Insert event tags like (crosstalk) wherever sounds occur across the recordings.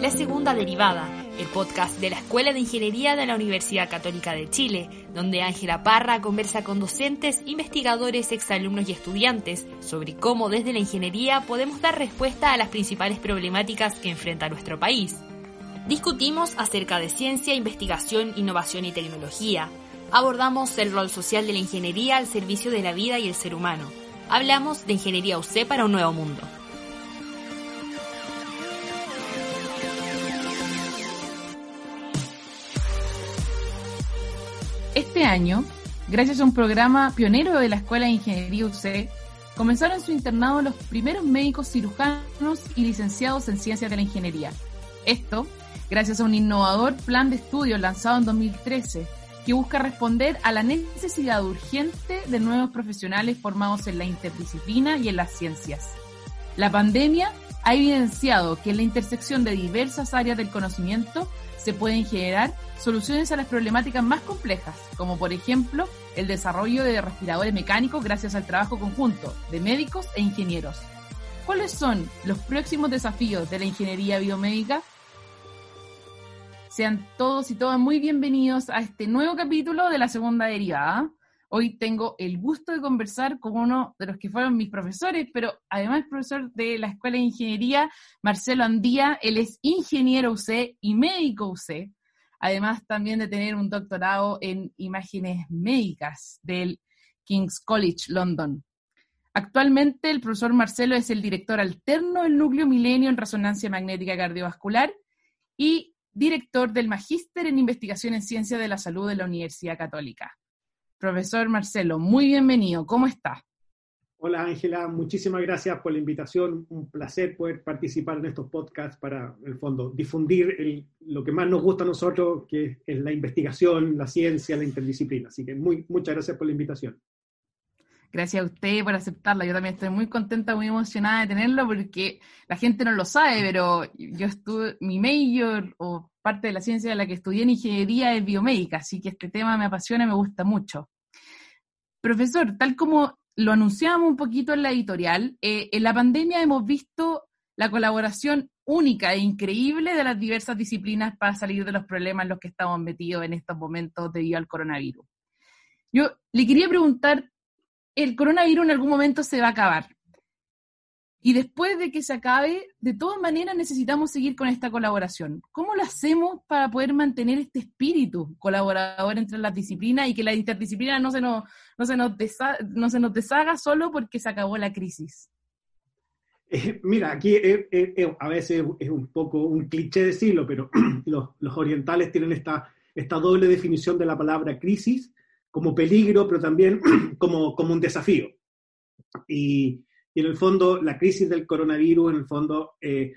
La segunda derivada, el podcast de la Escuela de Ingeniería de la Universidad Católica de Chile, donde Ángela Parra conversa con docentes, investigadores, exalumnos y estudiantes sobre cómo desde la ingeniería podemos dar respuesta a las principales problemáticas que enfrenta nuestro país. Discutimos acerca de ciencia, investigación, innovación y tecnología. Abordamos el rol social de la ingeniería al servicio de la vida y el ser humano. Hablamos de ingeniería UC para un nuevo mundo. Este año, gracias a un programa pionero de la Escuela de Ingeniería UC, comenzaron su internado los primeros médicos cirujanos y licenciados en ciencias de la ingeniería. Esto gracias a un innovador plan de estudio lanzado en 2013 que busca responder a la necesidad urgente de nuevos profesionales formados en la interdisciplina y en las ciencias. La pandemia ha evidenciado que en la intersección de diversas áreas del conocimiento se pueden generar soluciones a las problemáticas más complejas, como por ejemplo el desarrollo de respiradores mecánicos gracias al trabajo conjunto de médicos e ingenieros. ¿Cuáles son los próximos desafíos de la ingeniería biomédica? Sean todos y todas muy bienvenidos a este nuevo capítulo de la segunda derivada. Hoy tengo el gusto de conversar con uno de los que fueron mis profesores, pero además profesor de la Escuela de Ingeniería, Marcelo Andía. Él es ingeniero UC y médico UC, además también de tener un doctorado en imágenes médicas del King's College London. Actualmente el profesor Marcelo es el director alterno del núcleo Milenio en resonancia magnética cardiovascular y director del Magíster en Investigación en Ciencia de la Salud de la Universidad Católica. Profesor Marcelo, muy bienvenido. ¿Cómo está? Hola Ángela, muchísimas gracias por la invitación. Un placer poder participar en estos podcasts para, en el fondo, difundir lo que más nos gusta a nosotros, que es la investigación, la ciencia, la interdisciplina. Así que muchas gracias por la invitación. Gracias a usted por aceptarla. Yo también estoy muy contenta, muy emocionada de tenerlo porque la gente no lo sabe, pero yo estuve, mi major o parte de la ciencia de la que estudié en ingeniería es biomédica, así que este tema me apasiona y me gusta mucho. Profesor, tal como lo anunciamos un poquito en la editorial, eh, en la pandemia hemos visto la colaboración única e increíble de las diversas disciplinas para salir de los problemas en los que estamos metidos en estos momentos debido al coronavirus. Yo le quería preguntar el coronavirus en algún momento se va a acabar. Y después de que se acabe, de todas maneras necesitamos seguir con esta colaboración. ¿Cómo lo hacemos para poder mantener este espíritu colaborador entre las disciplinas y que la interdisciplina no se nos, no se nos, no se nos deshaga solo porque se acabó la crisis? Eh, mira, aquí a veces es un poco un cliché decirlo, pero (clears throat) los, los orientales tienen esta, esta doble definición de la palabra crisis como peligro, pero también (clears throat) como, como un desafío. Y, en el fondo, la crisis del coronavirus, en el fondo, eh,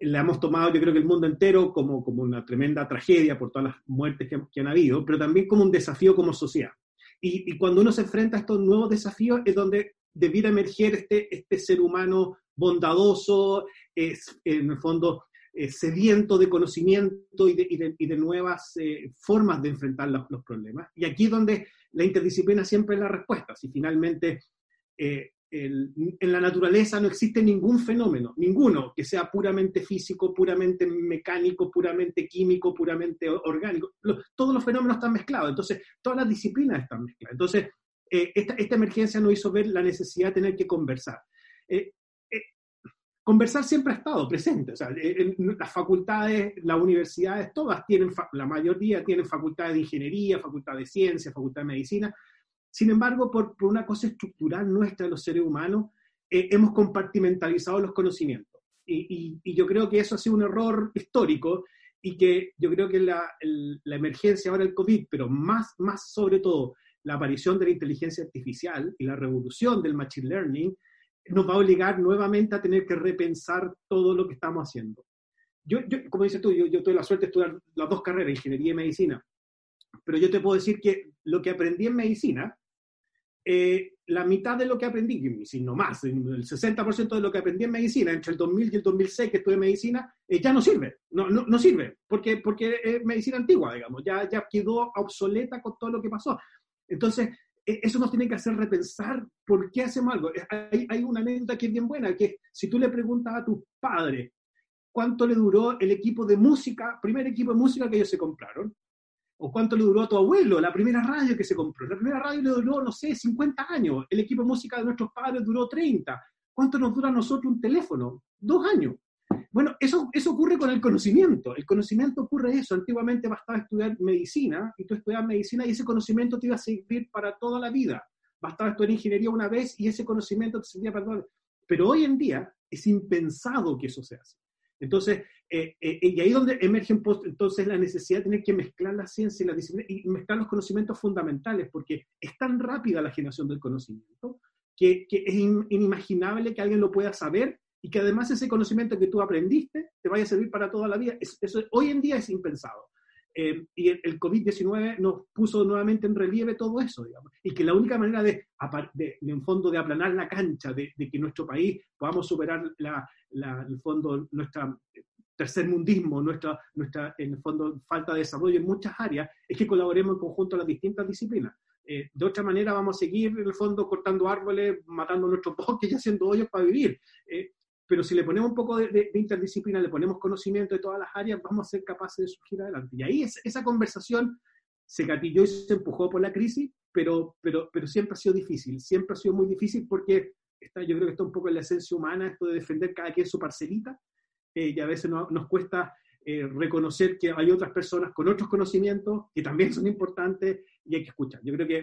la hemos tomado, yo creo que el mundo entero, como, como una tremenda tragedia por todas las muertes que, han habido, pero también como un desafío como sociedad. Y, y, cuando uno se enfrenta a estos nuevos desafíos es donde debiera emerger este, este ser humano bondadoso, es, en el fondo eh, sediento de conocimiento y de, nuevas eh, formas de enfrentar los, problemas. Y aquí es donde la interdisciplina siempre es la respuesta. Si finalmente eh, en la naturaleza no existe ningún fenómeno, ninguno que sea puramente físico, puramente mecánico, puramente químico, puramente orgánico. todos los fenómenos están mezclados, entonces todas las disciplinas están mezcladas. Entonces, esta, esta, emergencia nos hizo ver la necesidad de tener que conversar conversar siempre ha estado presente. O sea, las facultades, las universidades, todas tienen, la mayoría tienen facultades de ingeniería, facultad de ciencia, facultad de medicina. Sin embargo, por, una cosa estructural nuestra de los seres humanos, eh, hemos compartimentalizado los conocimientos. Y, yo creo que eso ha sido un error histórico y que yo creo que la, la emergencia ahora del COVID, pero más, más sobre todo la aparición de la inteligencia artificial y la revolución del machine learning, nos va a obligar nuevamente a tener que repensar todo lo que estamos haciendo. Yo, como dices tú, yo, yo la suerte de estudiar las dos carreras, ingeniería y medicina, pero yo te puedo decir que lo que aprendí en medicina, eh, la mitad de lo que aprendí, si no más, el 60% de lo que aprendí en medicina entre el 2000 y el 2006 que estudié medicina, eh, ya no sirve, no, sirve, porque, porque es medicina antigua, digamos, ya, ya quedó obsoleta con todo lo que pasó. Entonces, eso nos tiene que hacer repensar por qué hacemos algo. Hay, hay una anécdota que es bien buena, que si tú le preguntas a tus padres cuánto le duró el equipo de música, primer equipo de música que ellos se compraron, o cuánto le duró a tu abuelo, la primera radio que se compró. La primera radio le duró, no sé, 50 años. El equipo de música de nuestros padres duró 30. ¿Cuánto nos dura a nosotros un teléfono? Dos años. Bueno, eso, eso ocurre con el conocimiento. El conocimiento ocurre eso. Antiguamente bastaba estudiar medicina y tú estudias medicina y ese conocimiento te iba a servir para toda la vida. Bastaba estudiar ingeniería una vez y ese conocimiento te servía para toda la vida. Pero hoy en día es impensado que eso se haga. Entonces, eh, eh, y ahí donde emerge entonces la necesidad de tener que mezclar la ciencia y la disciplina y mezclar los conocimientos fundamentales, porque es tan rápida la generación del conocimiento que, es inimaginable que alguien lo pueda saber y que además ese conocimiento que tú aprendiste te vaya a servir para toda la vida. eso hoy en día es impensado. Eh, y el, COVID-19 nos puso nuevamente en relieve todo eso, digamos. Y que la única manera de, de en fondo, de aplanar la cancha, de, que nuestro país podamos superar la, la, el fondo, nuestra tercermundismo, nuestra, nuestra, en el fondo, falta de desarrollo en muchas áreas, es que colaboremos en conjunto a las distintas disciplinas. Eh, de otra manera vamos a seguir, en el fondo, cortando árboles, matando nuestros (laughs) bosques y haciendo hoyos para vivir. Eh, pero si le ponemos un poco de, interdisciplina, le ponemos conocimiento de todas las áreas, vamos a ser capaces de surgir adelante. Y ahí esa conversación se gatilló y se empujó por la crisis, pero, pero, pero siempre ha sido difícil, siempre ha sido muy difícil porque está, yo creo que está un poco en la esencia humana esto de defender cada quien su parcelita, eh, y a veces nos cuesta eh, reconocer que hay otras personas con otros conocimientos que también son importantes y hay que escuchar. Yo creo que,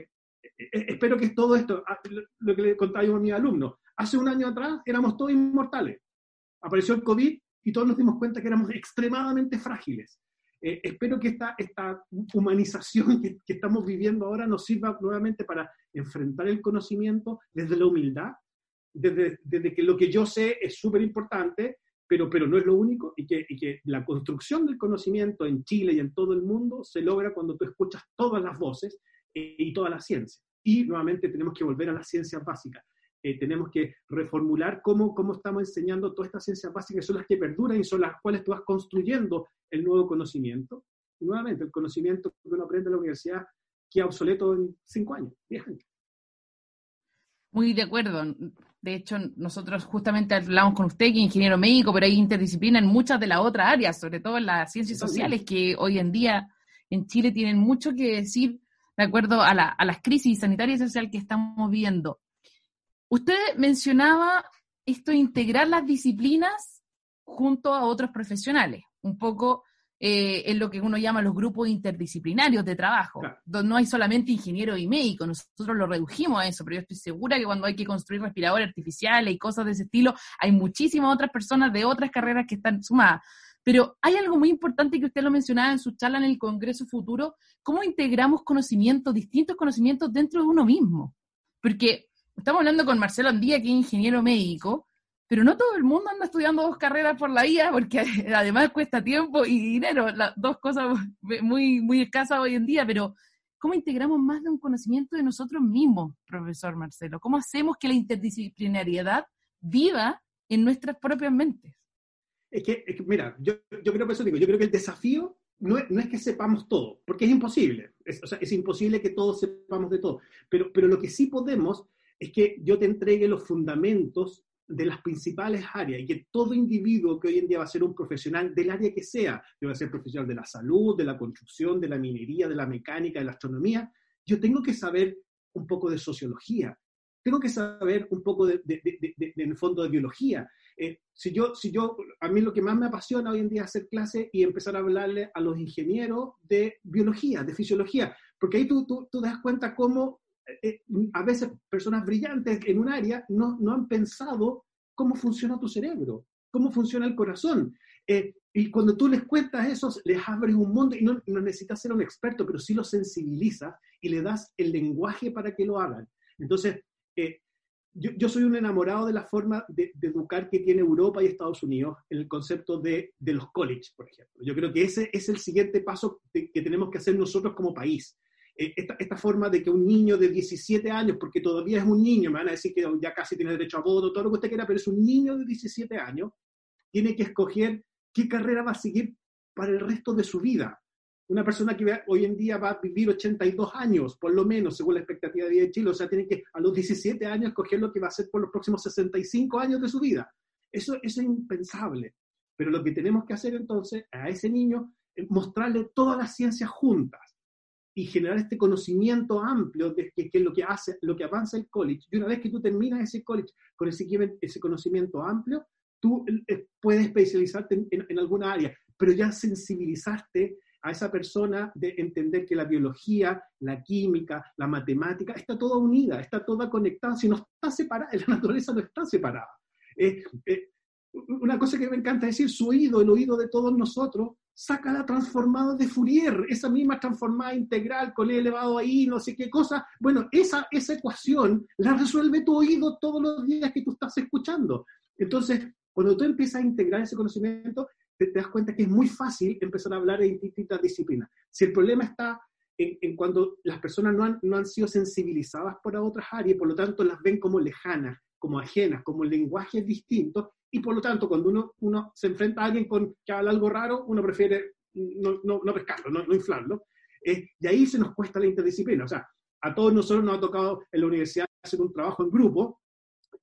eh, espero que todo esto, ah, lo que le contaba yo a mis alumnos, hace un año atrás éramos todos inmortales. Apareció el COVID y todos nos dimos cuenta que éramos extremadamente frágiles. Eh, espero que esta, esta humanización (laughs) que, estamos viviendo ahora nos sirva nuevamente para enfrentar el conocimiento desde la humildad, desde, desde que lo que yo sé es súper importante, pero, pero no es lo único, y que, y que la construcción del conocimiento en Chile y en todo el mundo se logra cuando tú escuchas todas las voces eh, y toda la ciencia. Y nuevamente tenemos que volver a las ciencias básicas. Eh, tenemos que reformular cómo, cómo estamos enseñando todas estas ciencias básicas, que son las que perduran y son las cuales tú vas construyendo el nuevo conocimiento. Y nuevamente, el conocimiento que uno aprende en la universidad queda obsoleto en cinco años, diez años. Muy de acuerdo. De hecho, nosotros justamente hablamos con usted, que es ingeniero médico, pero hay interdisciplina en muchas de las otras áreas, sobre todo en las ciencias sociales, que hoy en día en Chile tienen mucho que decir de acuerdo a, la, a las crisis sanitarias y sociales que estamos viendo. Usted mencionaba esto de integrar las disciplinas junto a otros profesionales, un poco eh, en lo que uno llama los grupos interdisciplinarios de trabajo, donde no hay solamente ingeniero y médico, nosotros lo redujimos a eso, pero yo estoy segura que cuando hay que construir respiradores artificiales y cosas de ese estilo, hay muchísimas otras personas de otras carreras que están sumadas. Pero hay algo muy importante que usted lo mencionaba en su charla en el Congreso Futuro, cómo integramos conocimientos, distintos conocimientos dentro de uno mismo. Porque estamos hablando con Marcelo Andía, que es ingeniero médico, pero no todo el mundo anda estudiando dos carreras por la vida, porque (laughs) además cuesta tiempo y dinero, las dos cosas muy, muy escasas hoy en día, pero ¿cómo integramos más de un conocimiento de nosotros mismos, profesor Marcelo? ¿Cómo hacemos que la interdisciplinariedad viva en nuestras propias mentes? Es que, mira, yo, yo creo que eso digo, yo creo que el desafío no es, no es, que sepamos todo, porque es imposible. Es, o sea, es imposible que todos sepamos de todo. Pero, pero lo que sí podemos es que yo te entregue los fundamentos de las principales áreas y que todo individuo que hoy en día va a ser un profesional del área que sea, que va a ser profesional de la salud, de la construcción, de la minería, de la mecánica, de la astronomía, yo tengo que saber un poco de sociología, tengo que saber un poco de, en el fondo de biología. Eh, si yo, si yo, a mí lo que más me apasiona hoy en día es hacer clases y empezar a hablarle a los ingenieros de biología, de fisiología, porque ahí tú, tú, tú das cuenta cómo eh, a veces personas brillantes en un área no, no, han pensado cómo funciona tu cerebro, cómo funciona el corazón. Eh, y cuando tú les cuentas eso, les abres un mundo y no, no, necesitas ser un experto, pero sí los sensibilizas y le das el lenguaje para que lo hagan. Entonces, eh, yo, yo, soy un enamorado de la forma de, educar que tiene Europa y Estados Unidos en el concepto de, de los colleges, por ejemplo. Yo creo que ese es el siguiente paso que tenemos que hacer nosotros como país. Eh, esta, forma de que un niño de 17 años, porque todavía es un niño, me van a decir que ya casi tiene derecho a voto, todo lo que usted quiera, pero es un niño de 17 años, tiene que escoger qué carrera va a seguir para el resto de su vida. una persona que hoy en día va a vivir 82 años, por lo menos, según la expectativa de vida de Chile, o sea, tiene que a los 17 años escoger lo que va a hacer por los próximos 65 años de su vida. Eso, eso es impensable. Pero lo que tenemos que hacer entonces a ese niño es mostrarle todas las ciencias juntas y generar este conocimiento amplio de que, es lo que hace, lo que avanza el college. Y una vez que tú terminas ese college con ese, ese conocimiento amplio, tú eh, puedes especializarte en, en, en alguna área, pero ya sensibilizaste a esa persona de entender que la biología, la química, la matemática, está toda unida, está toda conectada, si no está separada, (laughs) la naturaleza no está separada. Eh, eh, una cosa que me encanta decir, su oído, el oído de todos nosotros, saca la transformada de Fourier, esa misma transformada integral con el elevado ahí, no sé qué cosa. Bueno, esa, esa ecuación la resuelve tu oído todos los días que tú estás escuchando. Entonces, cuando tú empiezas a integrar ese conocimiento, te, das cuenta que es muy fácil empezar a hablar de distintas disciplinas. Si el problema está en, cuando las personas no han, no han, sido sensibilizadas por otras áreas, por lo tanto las ven como lejanas, como ajenas, como lenguajes distintos, y por lo tanto cuando uno, uno se enfrenta a alguien con, que habla algo raro, uno prefiere no, no, no pescarlo, no, no inflarlo. Eh, y ahí se nos cuesta la interdisciplina. O sea, a todos nosotros nos ha tocado en la universidad hacer un trabajo en grupo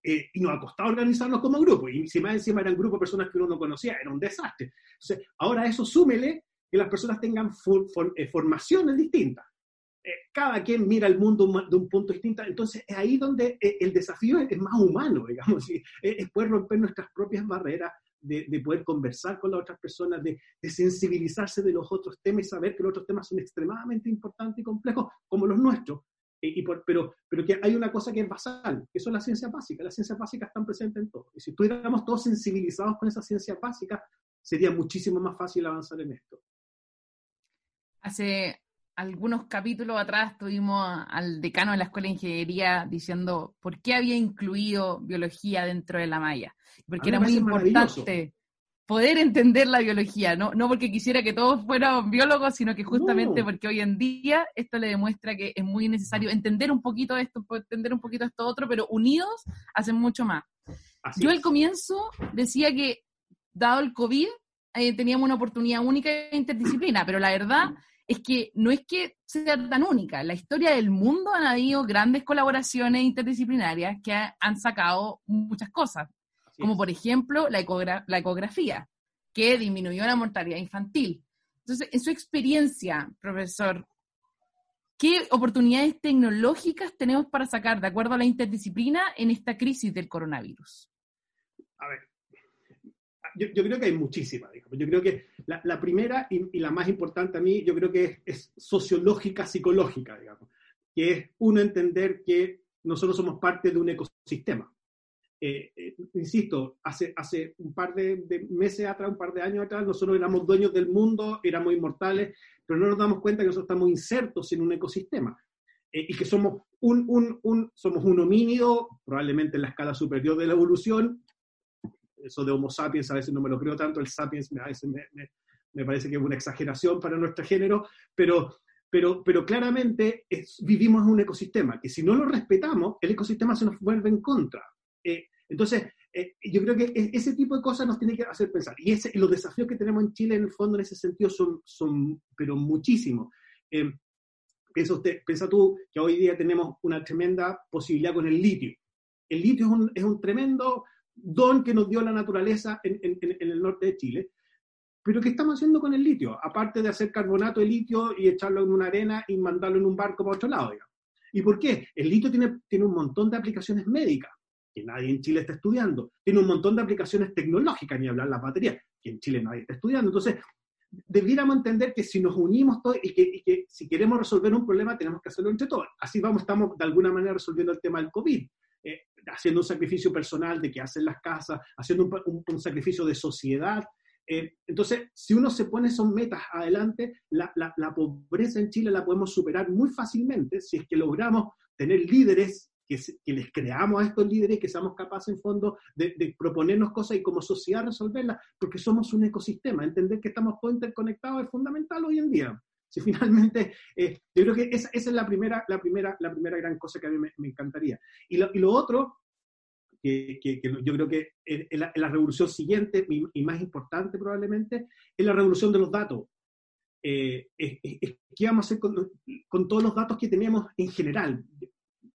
eh, y nos ha costado organizarnos como grupo. Y si más encima eran grupos de personas que uno no conocía, era un desastre. Entonces, ahora eso súmele que las personas tengan eh, formaciones distintas. Eh, cada quien mira el mundo de un punto distinto. Entonces, es ahí donde el desafío es, más humano, (laughs) digamos. Es, poder romper nuestras propias barreras, de, de, poder conversar con las otras personas, de, de, sensibilizarse de los otros temas y saber que los otros temas son extremadamente importantes y complejos, como los nuestros, y pero, pero que hay una cosa que es basal, que son las ciencias básicas. Las ciencias básicas están presentes en todo. Y si estuviéramos todos sensibilizados con esas ciencias básicas, sería muchísimo más fácil avanzar en esto. Hace algunos capítulos atrás tuvimos al decano de la Escuela de Ingeniería diciendo por qué había incluido biología dentro de la malla. Porque era muy importante poder entender la biología, ¿no? no porque quisiera que todos fueran biólogos, sino que justamente porque hoy en día esto le demuestra que es muy necesario entender un poquito esto, entender un poquito esto otro, pero unidos hacen mucho más. Yo al comienzo decía que, dado el COVID, eh, teníamos una oportunidad única de interdisciplina, pero la verdad es que no es que sea tan única. En la historia del mundo han habido grandes colaboraciones interdisciplinarias que han sacado muchas cosas como por ejemplo la, ecografía, que disminuyó la mortalidad infantil. Entonces, en su experiencia, profesor, ¿qué oportunidades tecnológicas tenemos para sacar, de acuerdo a la interdisciplina, en esta crisis del coronavirus? A ver, yo, creo que hay muchísimas, digamos. Yo creo que la, primera y, la más importante a mí, yo creo que es, es, sociológica, psicológica, digamos, que es uno entender que nosotros somos parte de un ecosistema. Eh, eh, insisto, hace, hace un par de, meses atrás, un par de años atrás, nosotros éramos dueños del mundo, éramos inmortales, pero no nos damos cuenta que nosotros estamos insertos en un ecosistema eh, y que somos un, un, un, somos un homínido, probablemente en la escala superior de la evolución. Eso de Homo sapiens a veces no me lo creo tanto, el sapiens a veces me, me, parece que es una exageración para nuestro género, pero, pero, pero claramente vivimos en un ecosistema que si no lo respetamos, el ecosistema se nos vuelve en contra. Eh, entonces, eh, yo creo que e, ese tipo de cosas nos tiene que hacer pensar. Y, ese, los desafíos que tenemos en Chile, en el fondo, en ese sentido, son, son pero muchísimos. Eh, piensa, usted, piensa tú que hoy día tenemos una tremenda posibilidad con el litio. El litio es un, es un tremendo don que nos dio la naturaleza en, en, en, el norte de Chile. Pero ¿qué estamos haciendo con el litio? Aparte de hacer carbonato de litio y echarlo en una arena y mandarlo en un barco para otro lado. ¿Y por qué? El litio tiene, tiene un montón de aplicaciones médicas que nadie en Chile está estudiando. Tiene un montón de aplicaciones tecnológicas, ni hablar la batería, que en Chile nadie está estudiando. Entonces, debiéramos entender que si nos unimos todos y que, si queremos resolver un problema tenemos que hacerlo entre todos. Así vamos, estamos de alguna manera resolviendo el tema del COVID, eh, haciendo un sacrificio personal de que hacen las casas, haciendo un, sacrificio de sociedad. Eh, entonces, si uno se pone esas metas adelante, la, la pobreza en Chile la podemos superar muy fácilmente si es que logramos tener líderes que, les creamos a estos líderes que seamos capaces, en fondo, de, proponernos cosas y como sociedad resolverlas, porque somos un ecosistema. Entender que estamos todos interconectados es fundamental hoy en día. Si (laughs) finalmente, eh, yo creo que esa, es la primera, la, primera, la primera gran cosa que a mí me, encantaría. Y lo, y lo otro, que, que, yo creo que es la, la revolución siguiente y más importante probablemente, es la revolución de los datos. eh, ¿qué vamos a hacer con, todos los datos que tenemos en general?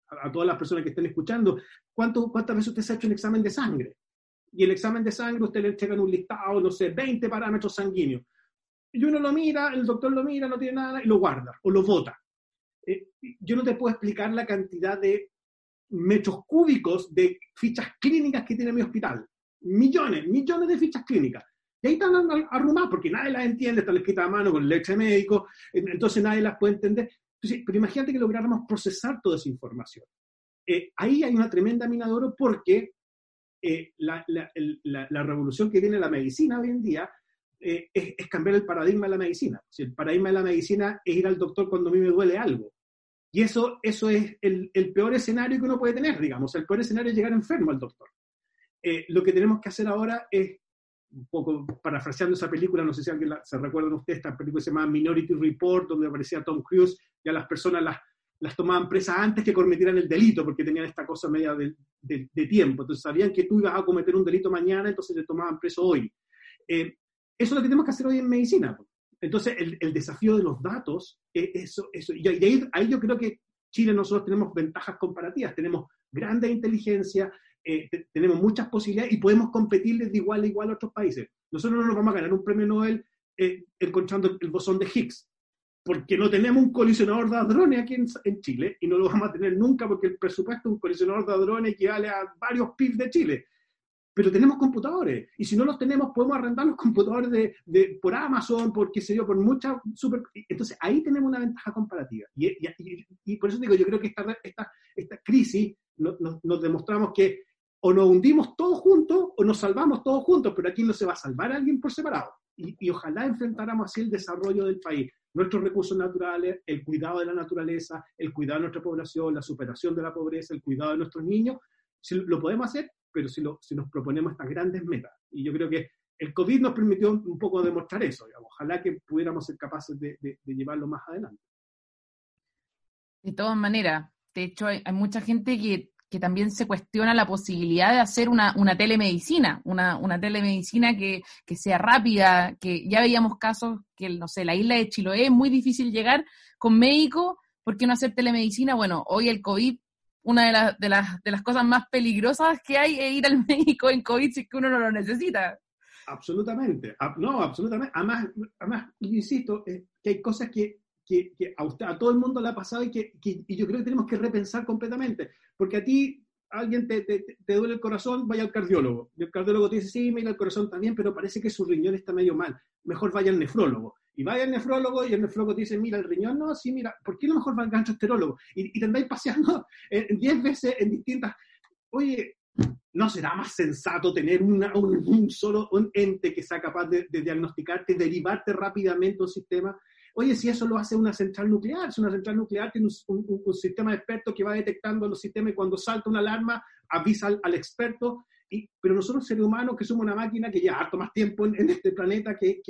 A, todas las personas que estén escuchando, ¿cuánto, ¿cuántas veces usted se ha hecho un examen de sangre? Y el examen de sangre usted le entrega un listado, no sé, 20 parámetros sanguíneos. Y uno lo mira, el doctor lo mira, no tiene nada, y lo guarda o lo vota. Eh, yo no te puedo explicar la cantidad de metros cúbicos de fichas clínicas que tiene mi hospital. Millones, millones de fichas clínicas. Y ahí están arrumadas porque nadie las entiende, están escritas a mano con leche médico, entonces nadie las puede entender. pero imagínate que lográramos procesar toda esa información. Eh, ahí hay una tremenda mina de oro porque eh, la, revolución que tiene la medicina hoy en día eh, es, cambiar el paradigma de la medicina. el paradigma de la medicina es ir al doctor cuando a mí me duele algo. Y eso, eso es el, peor escenario que uno puede tener, digamos. El peor escenario es llegar enfermo al doctor. lo que tenemos que hacer ahora es un poco parafraseando esa película, no sé si alguien se recuerdan ustedes, esta película se llama Minority Report, donde aparecía Tom Cruise, ya las personas las, las tomaban presas antes que cometieran el delito, porque tenían esta cosa media de, de, tiempo. Entonces sabían que tú ibas a cometer un delito mañana, entonces te tomaban preso hoy. Eh, eso es lo que tenemos que hacer hoy en medicina. Entonces, el, el desafío de los datos, eso, eso, y ahí, ahí yo creo que Chile nosotros tenemos ventajas comparativas, tenemos grande inteligencia, eh, tenemos muchas posibilidades y podemos competir de igual a igual a otros países. Nosotros no nos vamos a ganar un premio Nobel eh, encontrando el bosón de Higgs, porque no tenemos un colisionador de hadrones aquí en, Chile y no lo vamos a tener nunca porque el presupuesto de un colisionador de hadrones equivale a varios PIB de Chile. Pero tenemos computadores y si no los tenemos podemos arrendar los computadores de, de por Amazon, por qué sé yo, por muchas super... Entonces ahí tenemos una ventaja comparativa. Y, por eso digo, yo creo que esta, esta, esta crisis nos demostramos que o nos hundimos todos juntos o nos salvamos todos juntos, pero aquí no se va a salvar a alguien por separado. Y, ojalá enfrentáramos así el desarrollo del país, nuestros recursos naturales, el cuidado de la naturaleza, el cuidado de nuestra población, la superación de la pobreza, el cuidado de nuestros niños. Si lo podemos hacer, pero si, lo, si nos proponemos estas grandes metas. Y yo creo que el COVID nos permitió un poco demostrar eso. Ojalá que pudiéramos ser capaces de, llevarlo más adelante. De todas maneras, de hecho, hay mucha gente que que también se cuestiona la posibilidad de hacer una, telemedicina, una, una telemedicina que, sea rápida, que ya veíamos casos que, no sé, la isla de Chiloé es muy difícil llegar con médico, ¿por qué no hacer telemedicina? Bueno, hoy el COVID, una de, las de, las, de las cosas más peligrosas que hay es ir al (laughs) médico en COVID si que uno no lo necesita. Absolutamente, no, absolutamente. Además, además insisto, eh, que hay cosas que que, a, usted, a todo el mundo le ha pasado y que, y yo creo que tenemos que repensar completamente. Porque a ti alguien te, te, te, duele el corazón, vaya al cardiólogo. Y el cardiólogo te dice, sí, mira, el corazón también, pero parece que su riñón está medio mal. Mejor vaya al nefrólogo. Y vaya al nefrólogo y el nefrólogo dice, mira, el riñón no, sí, mira, ¿por qué no mejor va al gastroenterólogo? Y, y te andáis paseando (laughs) 10 veces en distintas... Oye, ¿no será más sensato tener una, un, solo un ente que sea capaz de, de diagnosticarte, derivarte rápidamente un sistema? Oye, si eso lo hace una central nuclear, si una central nuclear tiene un, sistema de expertos que va detectando los sistemas y cuando salta una alarma avisa al, experto, pero nosotros seres humanos que somos una máquina que ya harto más tiempo en, este planeta que,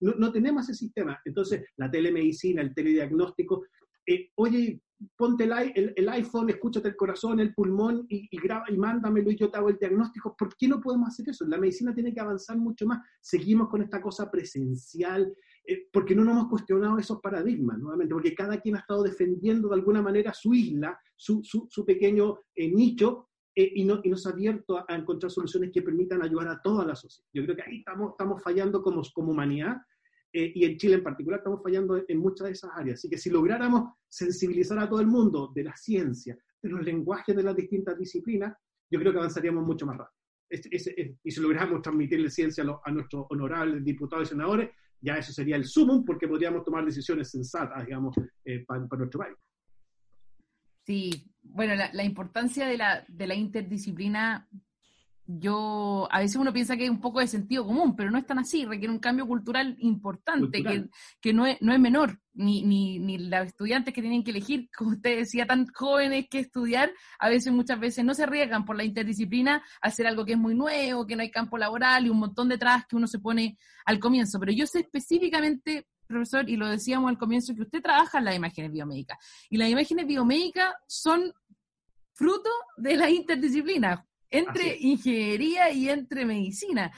no, tenemos ese sistema. Entonces, la telemedicina, el telediagnóstico, eh, oye, ponte el, el, iPhone, escúchate el corazón, el pulmón y, y, graba y mándamelo y yo te hago el diagnóstico. ¿Por qué no podemos hacer eso? La medicina tiene que avanzar mucho más. Seguimos con esta cosa presencial, eh, porque no nos hemos cuestionado esos paradigmas, nuevamente, porque cada quien ha estado defendiendo de alguna manera su isla, su, su, pequeño eh, nicho, eh, y, no, y nos ha abierto a, encontrar soluciones que permitan ayudar a toda la sociedad. Yo creo que ahí estamos, estamos fallando como, como humanidad, y en Chile en particular estamos fallando en muchas de esas áreas. Así que si lográramos sensibilizar a todo el mundo de la ciencia, de los lenguajes de las distintas disciplinas, yo creo que avanzaríamos mucho más rápido. y si lográramos transmitirle ciencia a, a nuestros honorables diputados y senadores, ya eso sería el sumum porque podríamos tomar decisiones sensatas, digamos, eh, para, nuestro país. Sí, bueno, la, importancia de la, de la interdisciplina, yo, a veces uno piensa que es un poco de sentido común, pero no es tan así, requiere un cambio cultural importante, Que, que, no, es, no es menor, ni, ni, ni los estudiantes que tienen que elegir, como usted decía, tan jóvenes que estudiar, a veces muchas veces no se arriesgan por la interdisciplina a hacer algo que es muy nuevo, que no hay campo laboral y un montón de trabas que uno se pone al comienzo, pero yo sé específicamente, profesor, y lo decíamos al comienzo, que usted trabaja en las imágenes biomédicas. Y las imágenes biomédicas son fruto de la interdisciplina entre ingeniería y entre medicina.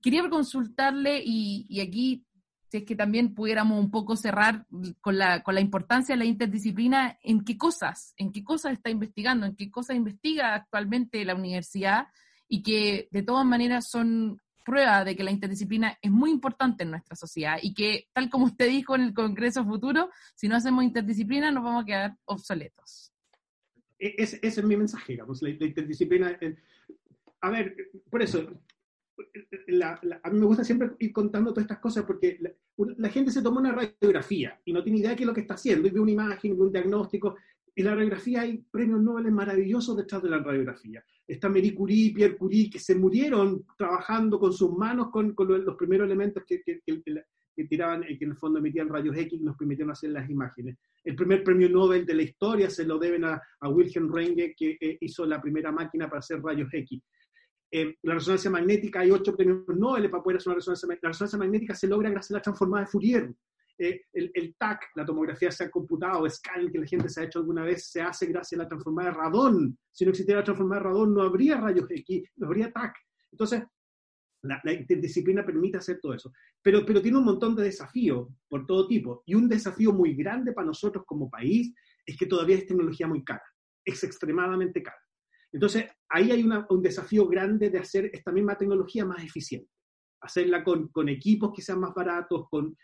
Quería consultarle, y, aquí si es que también pudiéramos un poco cerrar con la, con la importancia de la interdisciplina, en qué cosas, en qué cosas está investigando, en qué cosas investiga actualmente la universidad y que de todas maneras son prueba de que la interdisciplina es muy importante en nuestra sociedad y que, tal como usted dijo en el Congreso Futuro, si no hacemos interdisciplina nos vamos a quedar obsoletos. E-, ese, es mi mensaje, digamos, la, interdisciplina. Eh, a ver, por eso, a mí me gusta siempre ir contando todas estas cosas porque la, gente se toma una radiografía y no tiene idea de qué es lo que está haciendo, y ve una imagen, ve un diagnóstico, y la radiografía hay premios Nobel maravillosos detrás de la radiografía. Está Marie Curie, Pierre Curie, que se murieron trabajando con sus manos con, los primeros elementos que, que, que, tiraban, eh, que en el fondo emitían rayos X y nos permitieron hacer las imágenes. El primer premio Nobel de la historia se lo deben a, Wilhelm Renge, que eh, hizo la primera máquina para hacer rayos X. Eh, la resonancia magnética, hay ocho premios Nobel para poder hacer una resonancia magnética. La resonancia magnética se logra gracias a la transformada de Fourier. Eh, el, TAC, la tomografía se ha computado, scan que la gente se ha hecho alguna vez, se hace gracias a la transformada de radón. Si no existiera la transformada de radón, no habría rayos X, no habría TAC. Entonces, la, interdisciplina permite hacer todo eso. Pero, pero tiene un montón de desafíos por todo tipo. Y un desafío muy grande para nosotros como país es que todavía es tecnología muy cara. Es extremadamente cara. Entonces, ahí hay un desafío grande de hacer esta misma tecnología más eficiente. Hacerla con, equipos que sean más baratos, con,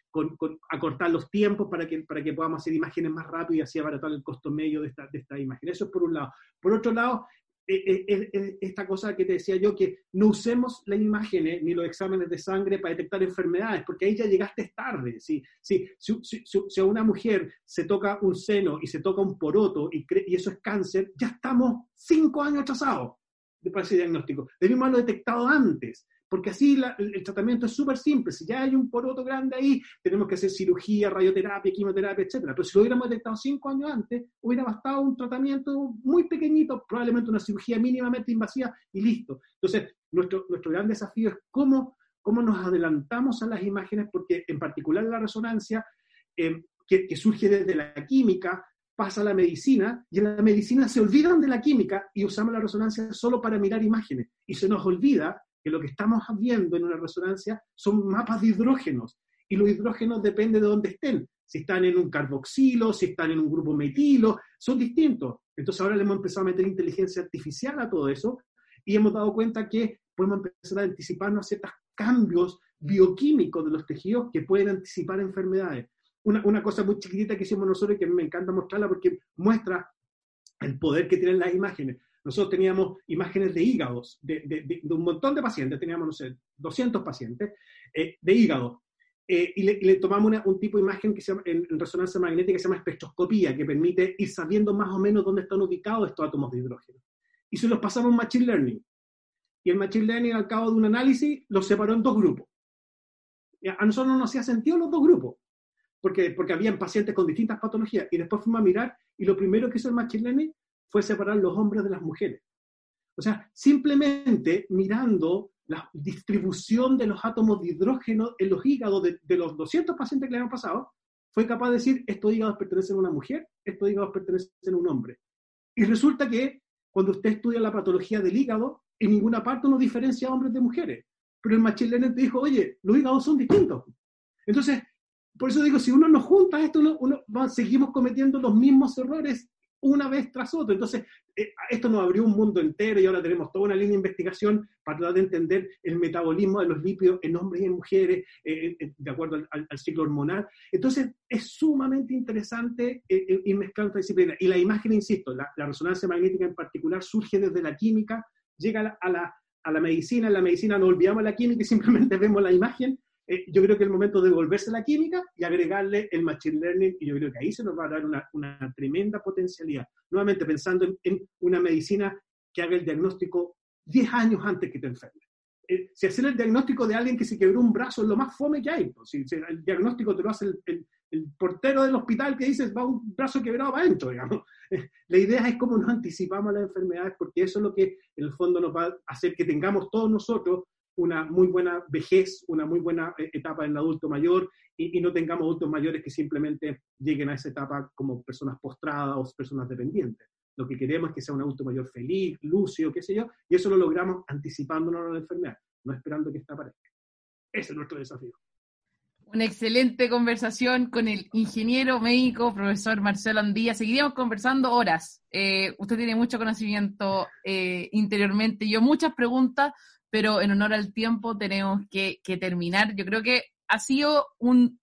acortar los tiempos para que, para que podamos hacer imágenes más rápido y así abaratar el costo medio de esta, de esta imagen. Eso es por un lado. Por otro lado, eh, eh, eh, esta cosa que te decía yo, que no usemos las imágenes ni los exámenes de sangre para detectar enfermedades, porque ahí ya llegaste tarde. Si, si, si, a una mujer se toca un seno y se toca un poroto y, y eso es cáncer, ya estamos cinco años atrasados para ese diagnóstico. Debimos haberlo detectado antes porque así el tratamiento es súper simple. Si ya hay un poroto grande ahí, tenemos que hacer cirugía, radioterapia, quimioterapia, etc. Pero si lo hubiéramos detectado cinco años antes, hubiera bastado un tratamiento muy pequeñito, probablemente una cirugía mínimamente invasiva y listo. Entonces, nuestro, nuestro gran desafío es cómo, cómo nos adelantamos a las imágenes, porque en particular la resonancia, eh, que, que surge desde la química, pasa a la medicina y en la medicina se olvidan de la química y usamos la resonancia solo para mirar imágenes. Y se nos olvida que lo que estamos viendo en una resonancia son mapas de hidrógenos, y los hidrógenos dependen de dónde estén. Si están en un carboxilo, si están en un grupo metilo, son distintos. Entonces ahora le hemos empezado a meter inteligencia artificial a todo eso y hemos dado cuenta que podemos empezar a anticiparnos a ciertos cambios bioquímicos de los tejidos que pueden anticipar enfermedades. Una, una cosa muy chiquitita que hicimos nosotros y que me encanta mostrarla porque muestra el poder que tienen las imágenes. Nosotros teníamos imágenes de hígados, de, un montón de pacientes, teníamos, no sé, 200 pacientes eh, de hígado. Eh, y, le, tomamos un tipo de imagen que se llama, en, resonancia magnética que se llama espectroscopía, que permite ir sabiendo más o menos dónde están ubicados estos átomos de hidrógeno. Y se los pasamos Machine Learning. Y el Machine Learning, al cabo de un análisis, los separó en dos grupos. a nosotros no nos hacía sentido los dos grupos, porque, porque habían pacientes con distintas patologías. Y después fuimos a mirar, y lo primero que hizo el Machine Learning fue separar los hombres de las mujeres. O sea, simplemente mirando la distribución de los átomos de hidrógeno en los hígados de, los 200 pacientes que le han pasado, fue capaz de decir, estos hígados pertenecen a una mujer, estos hígados pertenecen a un hombre. Y resulta que cuando usted estudia la patología del hígado, en ninguna parte uno diferencia hombres de mujeres. Pero el machine learning te dijo, oye, los hígados son distintos. Entonces, por eso digo, si uno no junta esto, uno, seguimos cometiendo los mismos errores una vez tras otra. Entonces, eh, esto nos abrió un mundo entero y ahora tenemos toda una línea de investigación para tratar de entender el metabolismo de los lípidos en hombres y en mujeres, eh, eh, de acuerdo al, ciclo hormonal. Entonces, es sumamente interesante ir mezclando esta disciplina. Y la imagen, insisto, la, resonancia magnética en particular surge desde la química, llega a la, a la medicina, en la medicina no olvidamos la química y simplemente vemos la imagen, eh, yo creo que es el momento de volverse la química y agregarle el machine learning, y yo creo que ahí se nos va a dar una, una tremenda potencialidad. Nuevamente pensando en, una medicina que haga el diagnóstico 10 años antes que te enfermes. Eh, si hacer el diagnóstico de alguien que se quebró un brazo es lo más fome que hay. Pues, si, el diagnóstico te lo hace el, el, portero del hospital que dice va un brazo quebrado para adentro, digamos. (laughs) La idea es cómo nos anticipamos a las enfermedades, porque eso es lo que en el fondo nos va a hacer que tengamos todos nosotros una muy buena vejez, una muy buena eh, etapa en el adulto mayor y, no tengamos adultos mayores que simplemente lleguen a esa etapa como personas postradas o personas dependientes. Lo que queremos es que sea un adulto mayor feliz, lúcido, qué sé yo, y eso lo logramos anticipándonos a la enfermedad, no esperando que esta aparezca. Ese es nuestro desafío. Una excelente conversación con el ingeniero médico, profesor Marcelo Andía. Seguiríamos conversando horas. Eh, usted tiene mucho conocimiento eh, interiormente, yo muchas preguntas, pero en honor al tiempo tenemos que, terminar. Yo creo que ha sido un,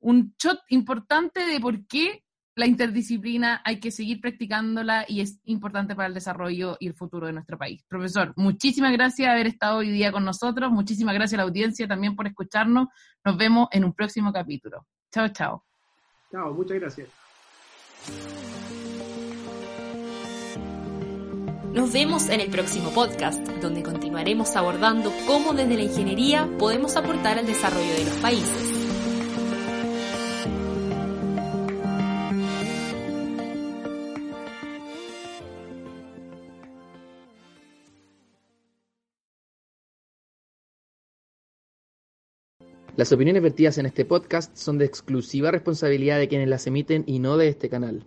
un shot importante de por qué la interdisciplina hay que seguir practicándola y es importante para el desarrollo y el futuro de nuestro país. Profesor, muchísimas gracias por haber estado hoy día con nosotros, muchísimas gracias a la audiencia también por escucharnos. Nos vemos en un próximo capítulo. Chao, chao. Chao, muchas gracias. Nos vemos en el próximo podcast, donde continuaremos abordando cómo desde la ingeniería podemos aportar al desarrollo de los países. Las opiniones vertidas en este podcast son de exclusiva responsabilidad de quienes las emiten y no de este canal.